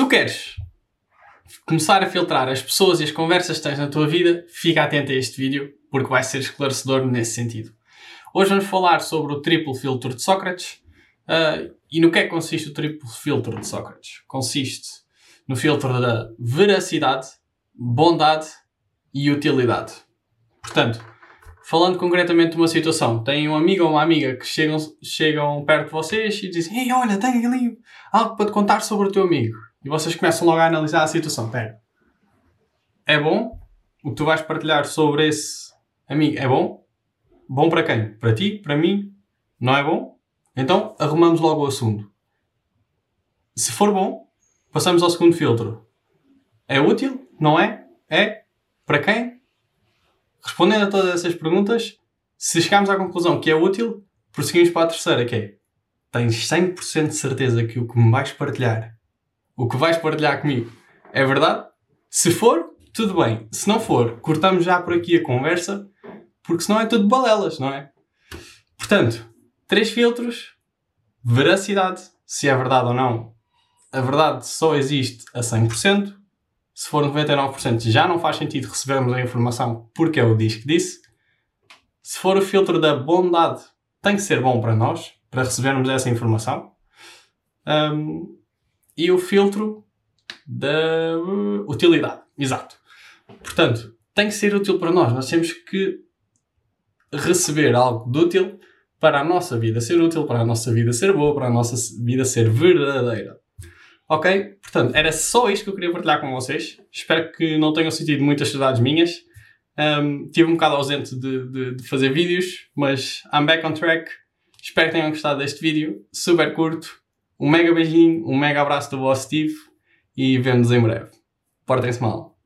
tu queres começar a filtrar as pessoas e as conversas que tens na tua vida, fica atento a este vídeo, porque vai ser esclarecedor nesse sentido. Hoje vamos falar sobre o triplo filtro de Sócrates. Uh, e no que é que consiste o triplo filtro de Sócrates? Consiste no filtro da veracidade, bondade e utilidade. Portanto, falando concretamente de uma situação, tem um amigo ou uma amiga que chegam, chegam perto de vocês e dizem: Ei, olha, tenho ali algo para te contar sobre o teu amigo. E vocês começam logo a analisar a situação. Pera, é bom? O que tu vais partilhar sobre esse amigo é bom? Bom para quem? Para ti? Para mim? Não é bom? Então arrumamos logo o assunto. Se for bom, passamos ao segundo filtro. É útil? Não é? É? Para quem? Respondendo a todas essas perguntas, se chegarmos à conclusão que é útil, prosseguimos para a terceira, que é tens 100% de certeza que o que me vais partilhar, o que vais partilhar comigo, é verdade? Se for, tudo bem. Se não for, cortamos já por aqui a conversa, porque senão é tudo balelas, não é? Portanto, três filtros, veracidade, se é verdade ou não. A verdade só existe a 100%. Se for 99% já não faz sentido recebermos a informação porque é o diz que disse. Se for o filtro da bondade, tem que ser bom para nós, para recebermos essa informação. Um, e o filtro da utilidade. Exato. Portanto, tem que ser útil para nós. Nós temos que receber algo de útil para a nossa vida ser útil, para a nossa vida ser boa, para a nossa vida ser verdadeira. Ok? Portanto, era só isto que eu queria partilhar com vocês. Espero que não tenham sentido muitas saudades minhas. Um, tive um bocado ausente de, de, de, fazer vídeos, mas I'm back on track. Espero que tenham gostado deste vídeo. Super curto. Um mega beijinho, um mega abraço do vosso Steve e vemos em breve. Portem-se mal.